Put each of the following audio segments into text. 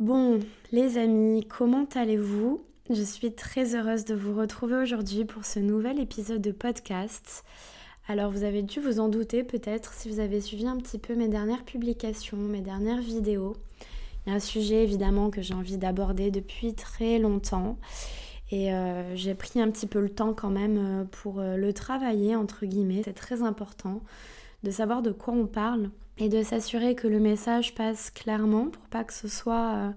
Bon, les amis, comment allez-vous? Je suis très heureuse de vous retrouver aujourd'hui pour ce nouvel épisode de podcast. Alors vous avez dû vous en douter peut-être si vous avez suivi un petit peu mes dernières publications, mes dernières vidéos. Il y a un sujet évidemment que j'ai envie d'aborder depuis très longtemps et euh, j'ai pris un petit peu le temps quand même euh, pour euh, le travailler entre guillemets. C'est très important de savoir de quoi on parle et de s'assurer que le message passe clairement pour pas que ce soit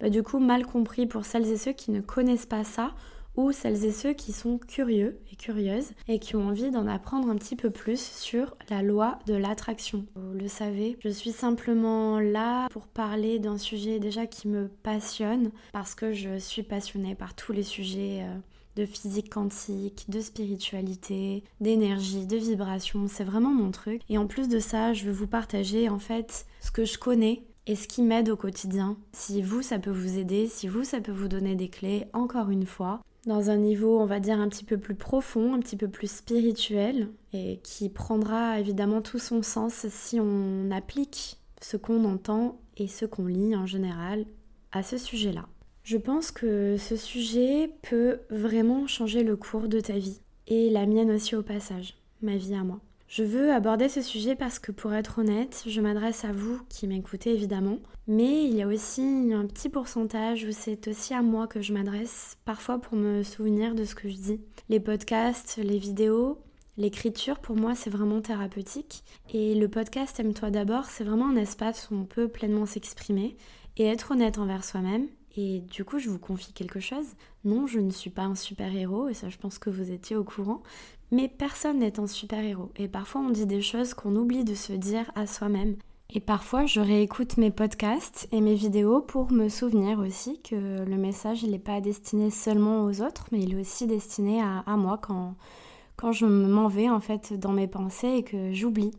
bah, du coup mal compris pour celles et ceux qui ne connaissent pas ça ou celles et ceux qui sont curieux et curieuses et qui ont envie d'en apprendre un petit peu plus sur la loi de l'attraction. Vous le savez, je suis simplement là pour parler d'un sujet déjà qui me passionne parce que je suis passionnée par tous les sujets euh, de physique quantique, de spiritualité, d'énergie, de vibration, c'est vraiment mon truc. Et en plus de ça, je veux vous partager en fait ce que je connais et ce qui m'aide au quotidien. Si vous, ça peut vous aider, si vous, ça peut vous donner des clés, encore une fois, dans un niveau, on va dire, un petit peu plus profond, un petit peu plus spirituel, et qui prendra évidemment tout son sens si on applique ce qu'on entend et ce qu'on lit en général à ce sujet-là. Je pense que ce sujet peut vraiment changer le cours de ta vie, et la mienne aussi au passage, ma vie à moi. Je veux aborder ce sujet parce que pour être honnête, je m'adresse à vous qui m'écoutez évidemment, mais il y a aussi un petit pourcentage où c'est aussi à moi que je m'adresse, parfois pour me souvenir de ce que je dis. Les podcasts, les vidéos, l'écriture pour moi c'est vraiment thérapeutique et le podcast Aime-toi d'abord, c'est vraiment un espace où on peut pleinement s'exprimer et être honnête envers soi-même et du coup, je vous confie quelque chose. Non, je ne suis pas un super-héros, et ça, je pense que vous étiez au courant. Mais personne n'est un super-héros. Et parfois, on dit des choses qu'on oublie de se dire à soi-même. Et parfois, je réécoute mes podcasts et mes vidéos pour me souvenir aussi que le message, il n'est pas destiné seulement aux autres, mais il est aussi destiné à, à moi quand, quand je m'en vais en fait dans mes pensées et que j'oublie.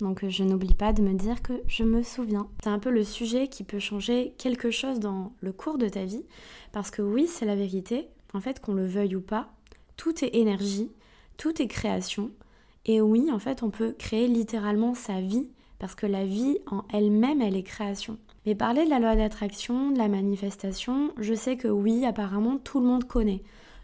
Donc je n'oublie pas de me dire que je me souviens. C'est un peu le sujet qui peut changer quelque chose dans le cours de ta vie. Parce que oui, c'est la vérité. En fait, qu'on le veuille ou pas, tout est énergie, tout est création. Et oui, en fait, on peut créer littéralement sa vie, parce que la vie en elle-même, elle est création. Mais parler de la loi d'attraction, de la manifestation, je sais que oui, apparemment, tout le monde connaît.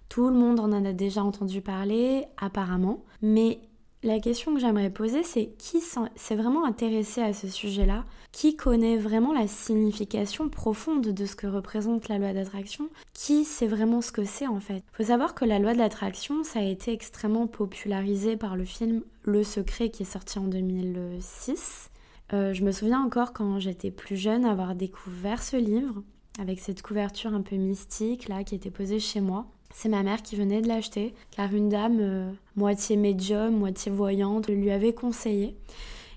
Tout le monde en a déjà entendu parler, apparemment. Mais la question que j'aimerais poser, c'est qui s'est vraiment intéressé à ce sujet-là? Qui connaît vraiment la signification profonde de ce que représente la loi d'attraction? Qui sait vraiment ce que c'est en fait? Il faut savoir que la loi de l'attraction, ça a été extrêmement popularisé par le film Le Secret qui est sorti en 2006. Euh, je me souviens encore quand j'étais plus jeune avoir découvert ce livre avec cette couverture un peu mystique là qui était posée chez moi. C'est ma mère qui venait de l'acheter, car une dame, euh, moitié médium, moitié voyante, lui avait conseillé.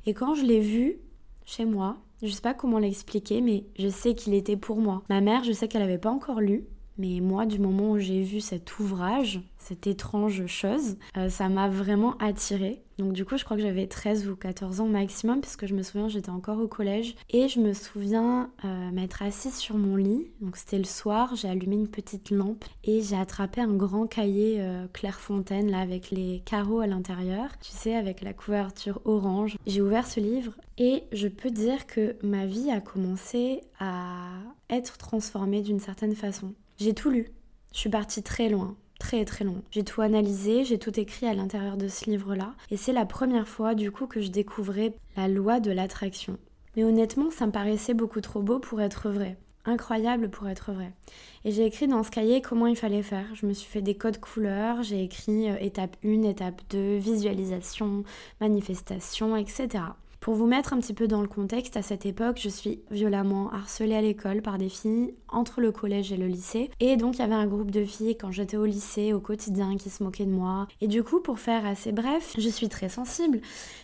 Et quand je l'ai vu chez moi, je sais pas comment l'expliquer, mais je sais qu'il était pour moi. Ma mère, je sais qu'elle n'avait pas encore lu, mais moi, du moment où j'ai vu cet ouvrage, cette étrange chose, euh, ça m'a vraiment attirée. Donc du coup, je crois que j'avais 13 ou 14 ans maximum, parce que je me souviens, j'étais encore au collège. Et je me souviens euh, m'être assise sur mon lit. Donc c'était le soir, j'ai allumé une petite lampe et j'ai attrapé un grand cahier euh, Clairefontaine, là, avec les carreaux à l'intérieur. Tu sais, avec la couverture orange. J'ai ouvert ce livre et je peux dire que ma vie a commencé à être transformée d'une certaine façon. J'ai tout lu. Je suis partie très loin très très long. J'ai tout analysé, j'ai tout écrit à l'intérieur de ce livre-là, et c'est la première fois du coup que je découvrais la loi de l'attraction. Mais honnêtement, ça me paraissait beaucoup trop beau pour être vrai. Incroyable pour être vrai. Et j'ai écrit dans ce cahier comment il fallait faire. Je me suis fait des codes couleurs, j'ai écrit euh, étape 1, étape 2, visualisation, manifestation, etc. Pour vous mettre un petit peu dans le contexte, à cette époque, je suis violemment harcelée à l'école par des filles entre le collège et le lycée. Et donc, il y avait un groupe de filles quand j'étais au lycée, au quotidien, qui se moquaient de moi. Et du coup, pour faire assez bref, je suis très sensible,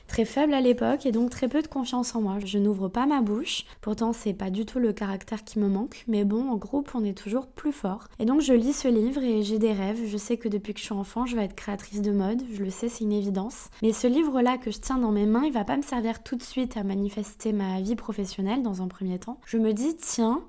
très faible à l'époque et donc très peu de confiance en moi. Je n'ouvre pas ma bouche. Pourtant, c'est pas du tout le caractère qui me manque. Mais bon, en groupe, on est toujours plus fort. Et donc, je lis ce livre et j'ai des rêves. Je sais que depuis que je suis enfant, je vais être créatrice de mode. Je le sais, c'est une évidence. Mais ce livre-là que je tiens dans mes mains, il va pas me servir tout de suite à manifester ma vie professionnelle dans un premier temps, je me dis tiens,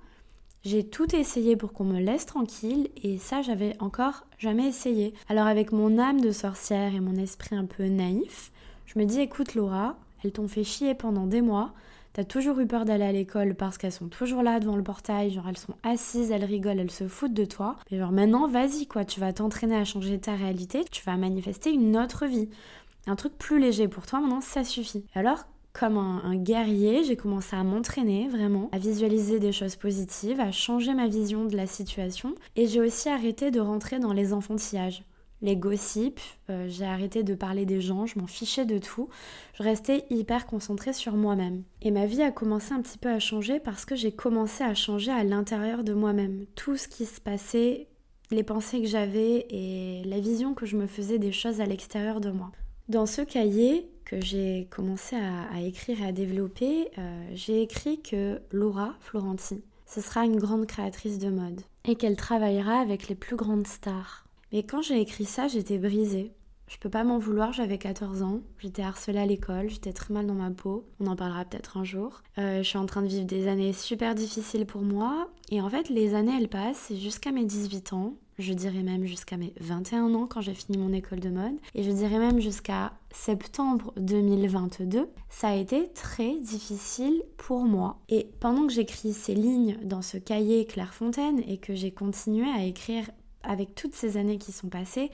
j'ai tout essayé pour qu'on me laisse tranquille et ça j'avais encore jamais essayé. Alors avec mon âme de sorcière et mon esprit un peu naïf, je me dis écoute Laura, elles t'ont fait chier pendant des mois, T'as toujours eu peur d'aller à l'école parce qu'elles sont toujours là devant le portail, genre elles sont assises, elles rigolent, elles se foutent de toi. Mais genre maintenant, vas-y quoi, tu vas t'entraîner à changer ta réalité, tu vas manifester une autre vie. Un truc plus léger pour toi, maintenant ça suffit. Alors comme un, guerrier, j'ai commencé à m'entraîner vraiment, à visualiser des choses positives, à changer ma vision de la situation. Et j'ai aussi arrêté de rentrer dans les enfantillages les gossips, euh, j'ai arrêté de parler des gens, je m'en fichais de tout. Je restais hyper concentrée sur moi-même. Et ma vie a commencé un petit peu à changer parce que j'ai commencé à changer à l'intérieur de moi-même. Tout ce qui se passait, les pensées que j'avais et la vision que je me faisais des choses à l'extérieur de moi. Dans ce cahier, que j'ai commencé à, écrire et à développer, euh, j'ai écrit que Laura Florenti, ce sera une grande créatrice de mode et qu'elle travaillera avec les plus grandes stars. Mais quand j'ai écrit ça, j'étais brisée. Je peux pas m'en vouloir, j'avais 14 ans, j'étais harcelée à l'école, j'étais très mal dans ma peau, on en parlera peut-être un jour. Euh, je suis en train de vivre des années super difficiles pour moi, et en fait les années elles passent, jusqu'à mes 18 ans, je dirais même jusqu'à mes 21 ans quand j'ai fini mon école de mode, et je dirais même jusqu'à septembre 2022, ça a été très difficile pour moi. Et pendant que j'écris ces lignes dans ce cahier Clairefontaine et que j'ai continué à écrire avec toutes ces années qui sont passées,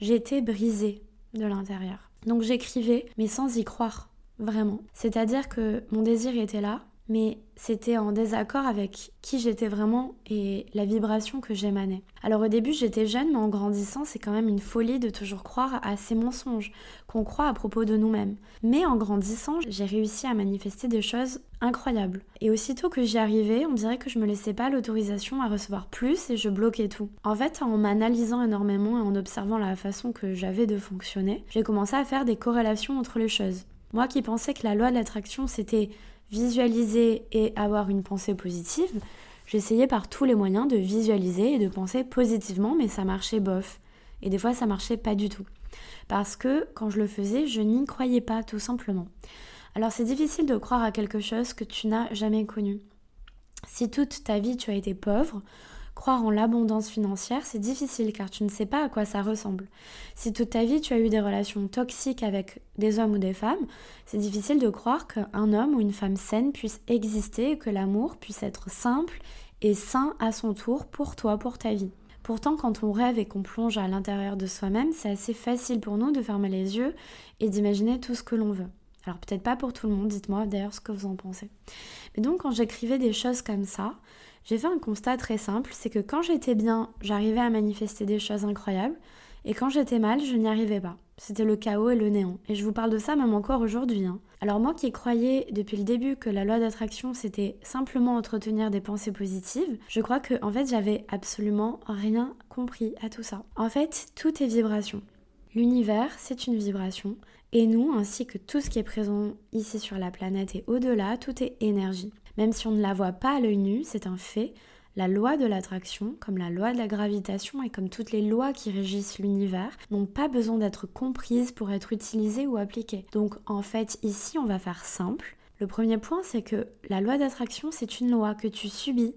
j'étais brisée de l'intérieur. Donc j'écrivais, mais sans y croire, vraiment. C'est-à-dire que mon désir était là, mais c'était en désaccord avec qui j'étais vraiment et la vibration que j'émanais. Alors au début j'étais jeune, mais en grandissant c'est quand même une folie de toujours croire à ces mensonges qu'on croit à propos de nous-mêmes. Mais en grandissant j'ai réussi à manifester des choses incroyables. Et aussitôt que j'y arrivais, on dirait que je me laissais pas l'autorisation à recevoir plus et je bloquais tout. En fait, en m'analysant énormément et en observant la façon que j'avais de fonctionner, j'ai commencé à faire des corrélations entre les choses. Moi qui pensais que la loi de l'attraction c'était visualiser et avoir une pensée positive, j'essayais par tous les moyens de visualiser et de penser positivement, mais ça marchait bof. Et des fois, ça marchait pas du tout. Parce que quand je le faisais, je n'y croyais pas, tout simplement. Alors c'est difficile de croire à quelque chose que tu n'as jamais connu. Si toute ta vie tu as été pauvre, Croire en l'abondance financière, c'est difficile car tu ne sais pas à quoi ça ressemble. Si toute ta vie tu as eu des relations toxiques avec des hommes ou des femmes, c'est difficile de croire qu'un homme ou une femme saine puisse exister et que l'amour puisse être simple et sain à son tour pour toi, pour ta vie. Pourtant, quand on rêve et qu'on plonge à l'intérieur de soi-même, c'est assez facile pour nous de fermer les yeux et d'imaginer tout ce que l'on veut. Alors peut-être pas pour tout le monde, dites-moi d'ailleurs ce que vous en pensez. Mais donc quand j'écrivais des choses comme ça, j'ai fait un constat très simple, c'est que quand j'étais bien, j'arrivais à manifester des choses incroyables, et quand j'étais mal, je n'y arrivais pas. C'était le chaos et le néant. Et je vous parle de ça même encore aujourd'hui. Hein. Alors moi qui croyais depuis le début que la loi d'attraction c'était simplement entretenir des pensées positives, je crois que en fait j'avais absolument rien compris à tout ça. En fait, tout est vibration. L'univers, c'est une vibration, et nous, ainsi que tout ce qui est présent ici sur la planète et au-delà, tout est énergie. Même si on ne la voit pas à l'œil nu, c'est un fait. La loi de l'attraction, comme la loi de la gravitation et comme toutes les lois qui régissent l'univers, n'ont pas besoin d'être comprises pour être utilisées ou appliquées. Donc en fait, ici, on va faire simple. Le premier point, c'est que la loi d'attraction, c'est une loi que tu subis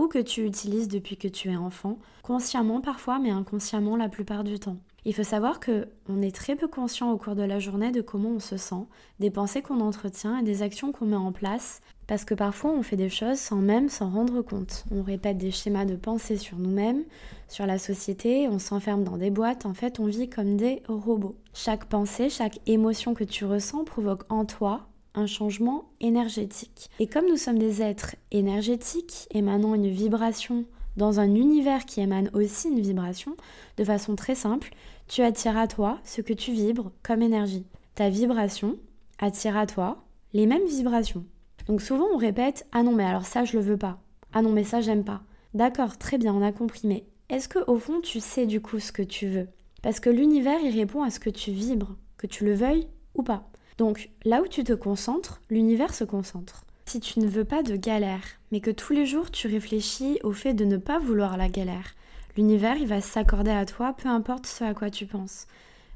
ou que tu utilises depuis que tu es enfant, consciemment parfois, mais inconsciemment la plupart du temps. Il faut savoir que on est très peu conscient au cours de la journée de comment on se sent, des pensées qu'on entretient et des actions qu'on met en place parce que parfois on fait des choses sans même s'en rendre compte. On répète des schémas de pensée sur nous-mêmes, sur la société, on s'enferme dans des boîtes, en fait on vit comme des robots. Chaque pensée, chaque émotion que tu ressens provoque en toi un changement énergétique. Et comme nous sommes des êtres énergétiques, émanant une vibration dans un univers qui émane aussi une vibration, de façon très simple, tu attires à toi ce que tu vibres comme énergie. Ta vibration attire à toi les mêmes vibrations. Donc souvent on répète Ah non, mais alors ça je le veux pas. Ah non, mais ça j'aime pas. D'accord, très bien, on a compris, mais est-ce que au fond tu sais du coup ce que tu veux? Parce que l'univers il répond à ce que tu vibres, que tu le veuilles ou pas. Donc là où tu te concentres, l'univers se concentre. Si tu ne veux pas de galère, mais que tous les jours tu réfléchis au fait de ne pas vouloir la galère, l'univers il va s'accorder à toi peu importe ce à quoi tu penses.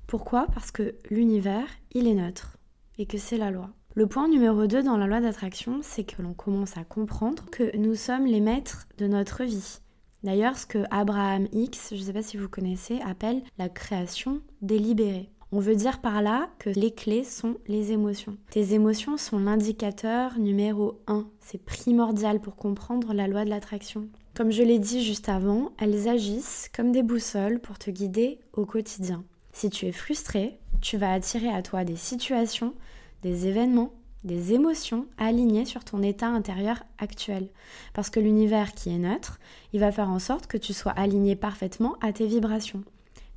Pourquoi? Parce que l'univers il est neutre et que c'est la loi. Le point numéro 2 dans la loi d'attraction, c'est que l'on commence à comprendre que nous sommes les maîtres de notre vie. D'ailleurs, ce que Abraham X, je ne sais pas si vous connaissez, appelle la création délibérée. On veut dire par là que les clés sont les émotions. Tes émotions sont l'indicateur numéro 1. C'est primordial pour comprendre la loi de l'attraction. Comme je l'ai dit juste avant, elles agissent comme des boussoles pour te guider au quotidien. Si tu es frustré, tu vas attirer à toi des situations, des événements, des émotions alignées sur ton état intérieur actuel. Parce que l'univers qui est neutre, il va faire en sorte que tu sois aligné parfaitement à tes vibrations.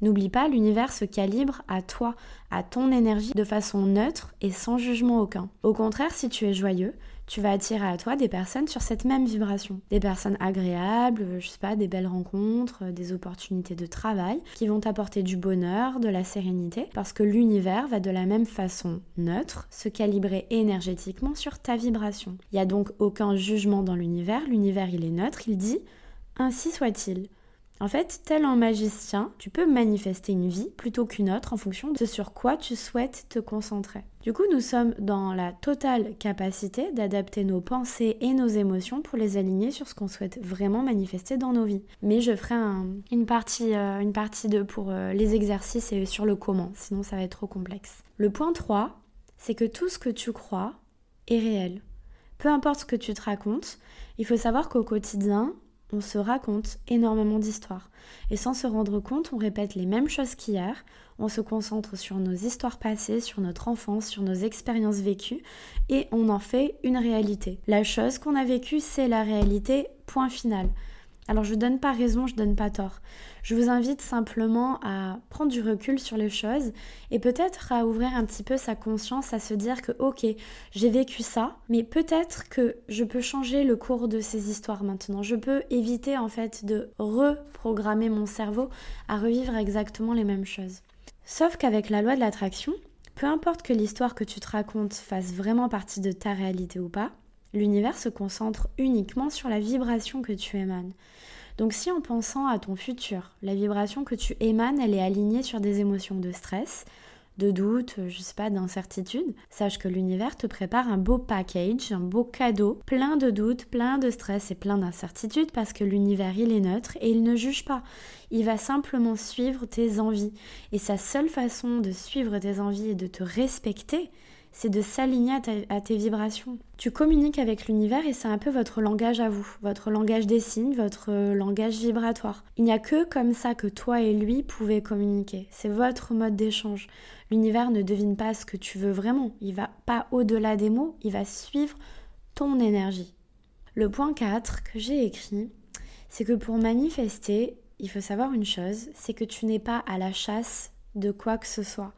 N'oublie pas, l'univers se calibre à toi, à ton énergie de façon neutre et sans jugement aucun. Au contraire, si tu es joyeux, tu vas attirer à toi des personnes sur cette même vibration. Des personnes agréables, je sais pas, des belles rencontres, des opportunités de travail qui vont t'apporter du bonheur, de la sérénité, parce que l'univers va de la même façon neutre se calibrer énergétiquement sur ta vibration. Il n'y a donc aucun jugement dans l'univers, l'univers il est neutre, il dit ainsi soit-il. En fait, tel un magicien, tu peux manifester une vie plutôt qu'une autre en fonction de ce sur quoi tu souhaites te concentrer. Du coup, nous sommes dans la totale capacité d'adapter nos pensées et nos émotions pour les aligner sur ce qu'on souhaite vraiment manifester dans nos vies. Mais je ferai une partie euh, partie 2 pour euh, les exercices et sur le comment, sinon ça va être trop complexe. Le point 3, c'est que tout ce que tu crois est réel. Peu importe ce que tu te racontes, il faut savoir qu'au quotidien, on se raconte énormément d'histoires. Et sans se rendre compte, on répète les mêmes choses qu'hier, on se concentre sur nos histoires passées, sur notre enfance, sur nos expériences vécues, et on en fait une réalité. La chose qu'on a vécue, c'est la réalité, point final. Alors je donne pas raison, je donne pas tort. Je vous invite simplement à prendre du recul sur les choses et peut-être à ouvrir un petit peu sa conscience, à se dire que ok, j'ai vécu ça, mais peut-être que je peux changer le cours de ces histoires maintenant. Je peux éviter en fait de reprogrammer mon cerveau à revivre exactement les mêmes choses. Sauf qu'avec la loi de l'attraction, peu importe que l'histoire que tu te racontes fasse vraiment partie de ta réalité ou pas, l'univers se concentre uniquement sur la vibration que tu émanes. Donc si en pensant à ton futur, la vibration que tu émanes, elle est alignée sur des émotions de stress, de doute, je sais pas, d'incertitude, sache que l'univers te prépare un beau package, un beau cadeau, plein de doutes, plein de stress et plein d'incertitudes parce que l'univers il est neutre et il ne juge pas. Il va simplement suivre tes envies. Et sa seule façon de suivre tes envies et de te respecter, c'est de s'aligner à, tes vibrations. Tu communiques avec l'univers et c'est un peu votre langage à vous, votre langage des signes, votre langage vibratoire. Il n'y a que comme ça que toi et lui pouvez communiquer. C'est votre mode d'échange. L'univers ne devine pas ce que tu veux vraiment. Il va pas au-delà des mots, il va suivre ton énergie. Le point 4 que j'ai écrit, c'est que pour manifester, il faut savoir une chose, c'est que tu n'es pas à la chasse de quoi que ce soit.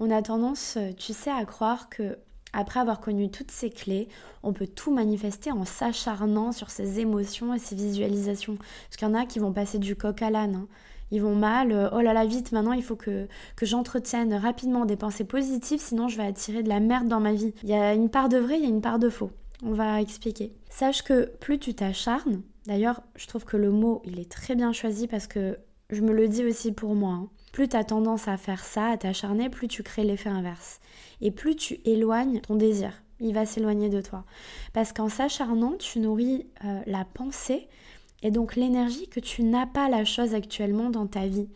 On a tendance, euh, tu sais, à croire que après avoir connu toutes ces clés, on peut tout manifester en s'acharnant sur ses émotions et ses visualisations. Parce qu'il y en a qui vont passer du coq à l'âne. Hein. Ils vont mal, euh, oh là là, vite, maintenant il faut que, que j'entretienne rapidement des pensées positives, sinon je vais attirer de la merde dans ma vie. Il y a une part de vrai, il y a une part de faux. On va expliquer. Sache que plus tu t'acharnes, d'ailleurs, je trouve que le mot, il est très bien choisi parce que je me le dis aussi pour moi. Hein plus tu as tendance à faire ça, à t'acharner, plus tu crées l'effet inverse. Et plus tu éloignes ton désir, il va s'éloigner de toi. Parce qu'en s'acharnant, tu nourris euh, la pensée et donc l'énergie que tu n'as pas la chose actuellement dans ta vie.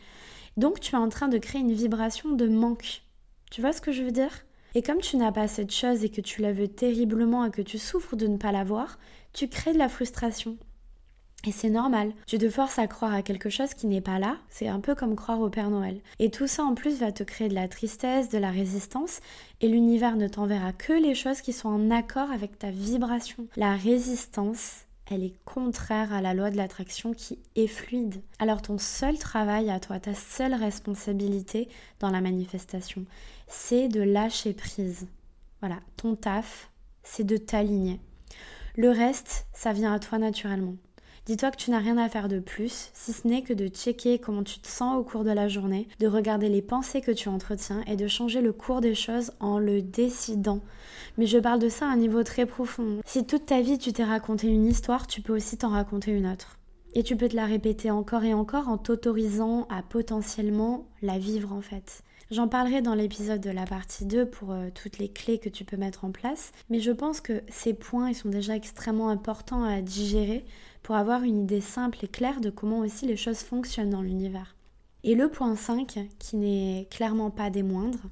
Donc tu es en train de créer une vibration de manque. Tu vois ce que je veux dire? Et comme tu n'as pas cette chose et que tu la veux terriblement et que tu souffres de ne pas l'avoir, tu crées de la frustration. Et c'est normal. Tu te forces à croire à quelque chose qui n'est pas là. C'est un peu comme croire au Père Noël. Et tout ça en plus va te créer de la tristesse, de la résistance. Et l'univers ne t'enverra que les choses qui sont en accord avec ta vibration. La résistance, elle est contraire à la loi de l'attraction qui est fluide. Alors ton seul travail à toi, ta seule responsabilité dans la manifestation, c'est de lâcher prise. Voilà, ton taf, c'est de t'aligner. Le reste, ça vient à toi naturellement. Dis-toi que tu n'as rien à faire de plus, si ce n'est que de checker comment tu te sens au cours de la journée, de regarder les pensées que tu entretiens et de changer le cours des choses en le décidant. Mais je parle de ça à un niveau très profond. Si toute ta vie tu t'es raconté une histoire, tu peux aussi t'en raconter une autre. Et tu peux te la répéter encore et encore en t'autorisant à potentiellement la vivre en fait. J'en parlerai dans l'épisode de la partie 2 pour euh, toutes les clés que tu peux mettre en place, mais je pense que ces points ils sont déjà extrêmement importants à digérer pour avoir une idée simple et claire de comment aussi les choses fonctionnent dans l'univers. Et le point 5, qui n'est clairement pas des moindres,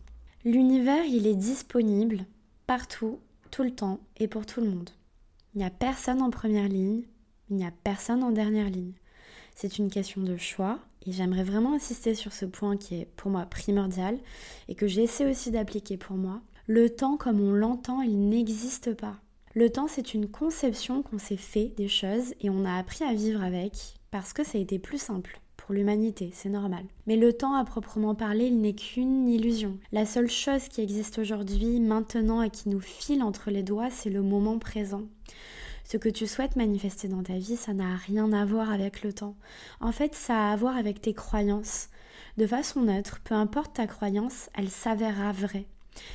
l'univers, il est disponible partout, tout le temps et pour tout le monde. Il n'y a personne en première ligne, il n'y a personne en dernière ligne. C'est une question de choix et j'aimerais vraiment insister sur ce point qui est pour moi primordial et que j'essaie aussi d'appliquer pour moi. Le temps comme on l'entend, il n'existe pas. Le temps, c'est une conception qu'on s'est fait des choses et on a appris à vivre avec parce que ça a été plus simple pour l'humanité, c'est normal. Mais le temps à proprement parler, il n'est qu'une illusion. La seule chose qui existe aujourd'hui, maintenant et qui nous file entre les doigts, c'est le moment présent. Ce que tu souhaites manifester dans ta vie, ça n'a rien à voir avec le temps. En fait, ça a à voir avec tes croyances. De façon neutre, peu importe ta croyance, elle s'avérera vraie.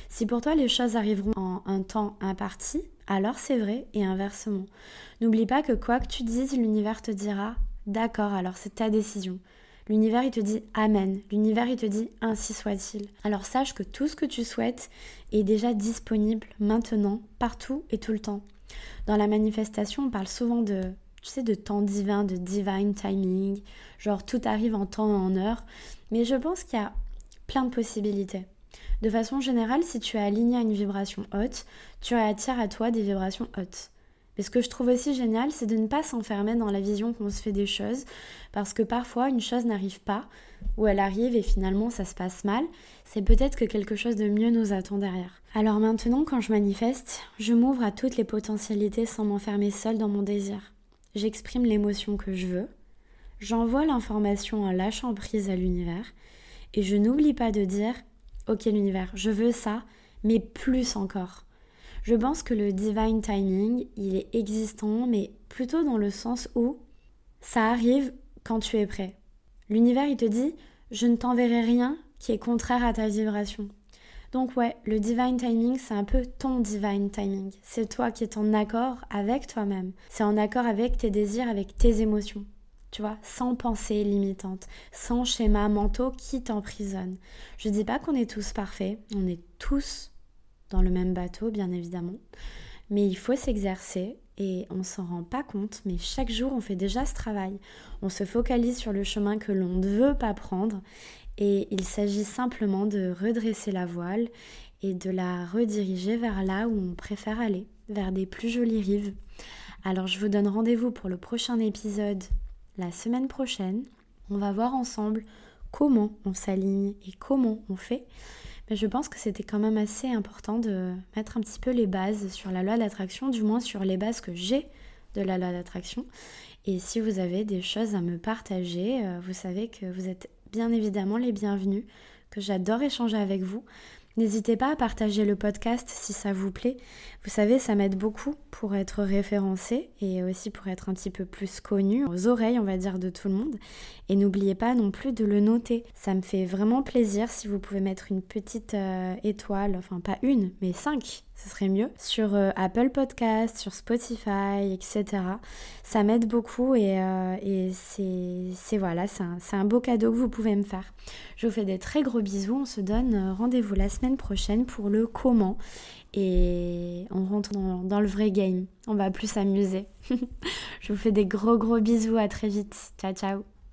Si pour toi les choses arriveront en un temps imparti, alors c'est vrai et inversement. N'oublie pas que quoi que tu dises, l'univers te dira D'accord, alors c'est ta décision. L'univers il te dit Amen. L'univers il te dit Ainsi soit-il. Alors sache que tout ce que tu souhaites est déjà disponible maintenant, partout et tout le temps. Dans la manifestation, on parle souvent de, tu sais, de temps divin, de divine timing, genre tout arrive en temps et en heure, mais je pense qu'il y a plein de possibilités. De façon générale, si tu es aligné à une vibration haute, tu attires à toi des vibrations hautes. Mais ce que je trouve aussi génial, c'est de ne pas s'enfermer dans la vision qu'on se fait des choses, parce que parfois une chose n'arrive pas, ou elle arrive et finalement ça se passe mal, c'est peut-être que quelque chose de mieux nous attend derrière. Alors maintenant, quand je manifeste, je m'ouvre à toutes les potentialités sans m'enfermer seule dans mon désir. J'exprime l'émotion que je veux, j'envoie l'information en lâchant prise à l'univers, et je n'oublie pas de dire, ok l'univers, je veux ça, mais plus encore. Je pense que le divine timing, il est existant, mais plutôt dans le sens où ça arrive quand tu es prêt. L'univers, il te dit, je ne t'enverrai rien qui est contraire à ta vibration. Donc ouais, le divine timing, c'est un peu ton divine timing. C'est toi qui es en accord avec toi-même. C'est en accord avec tes désirs, avec tes émotions. Tu vois, sans pensée limitante, sans schéma mentaux qui t'emprisonnent. Je dis pas qu'on est tous parfaits, on est tous dans le même bateau, bien évidemment. Mais il faut s'exercer et on s'en rend pas compte, mais chaque jour on fait déjà ce travail. On se focalise sur le chemin que l'on ne veut pas prendre et il s'agit simplement de redresser la voile et de la rediriger vers là où on préfère aller, vers des plus jolies rives. Alors je vous donne rendez-vous pour le prochain épisode la semaine prochaine. On va voir ensemble comment on s'aligne et comment on fait. Mais je pense que c'était quand même assez important de mettre un petit peu les bases sur la loi d'attraction, du moins sur les bases que j'ai de la loi d'attraction. Et si vous avez des choses à me partager, euh, vous savez que vous êtes bien évidemment les bienvenus, que j'adore échanger avec vous. N'hésitez pas à partager le podcast si ça vous plaît. Vous savez, ça m'aide beaucoup pour être référencé et aussi pour être un petit peu plus connu aux oreilles, on va dire, de tout le monde. Et n'oubliez pas non plus de le noter. Ça me fait vraiment plaisir si vous pouvez mettre une petite euh, étoile, enfin pas une, mais cinq ce serait mieux, sur euh, Apple Podcast, sur Spotify, etc. Ça m'aide beaucoup et, euh, c'est voilà, c'est un, beau cadeau que vous pouvez me faire. Je vous fais des très gros bisous, on se donne euh, rendez-vous la semaine prochaine pour le comment et on rentre dans, dans le vrai game. On va plus s'amuser. Je vous fais des gros gros bisous, à très vite. Ciao ciao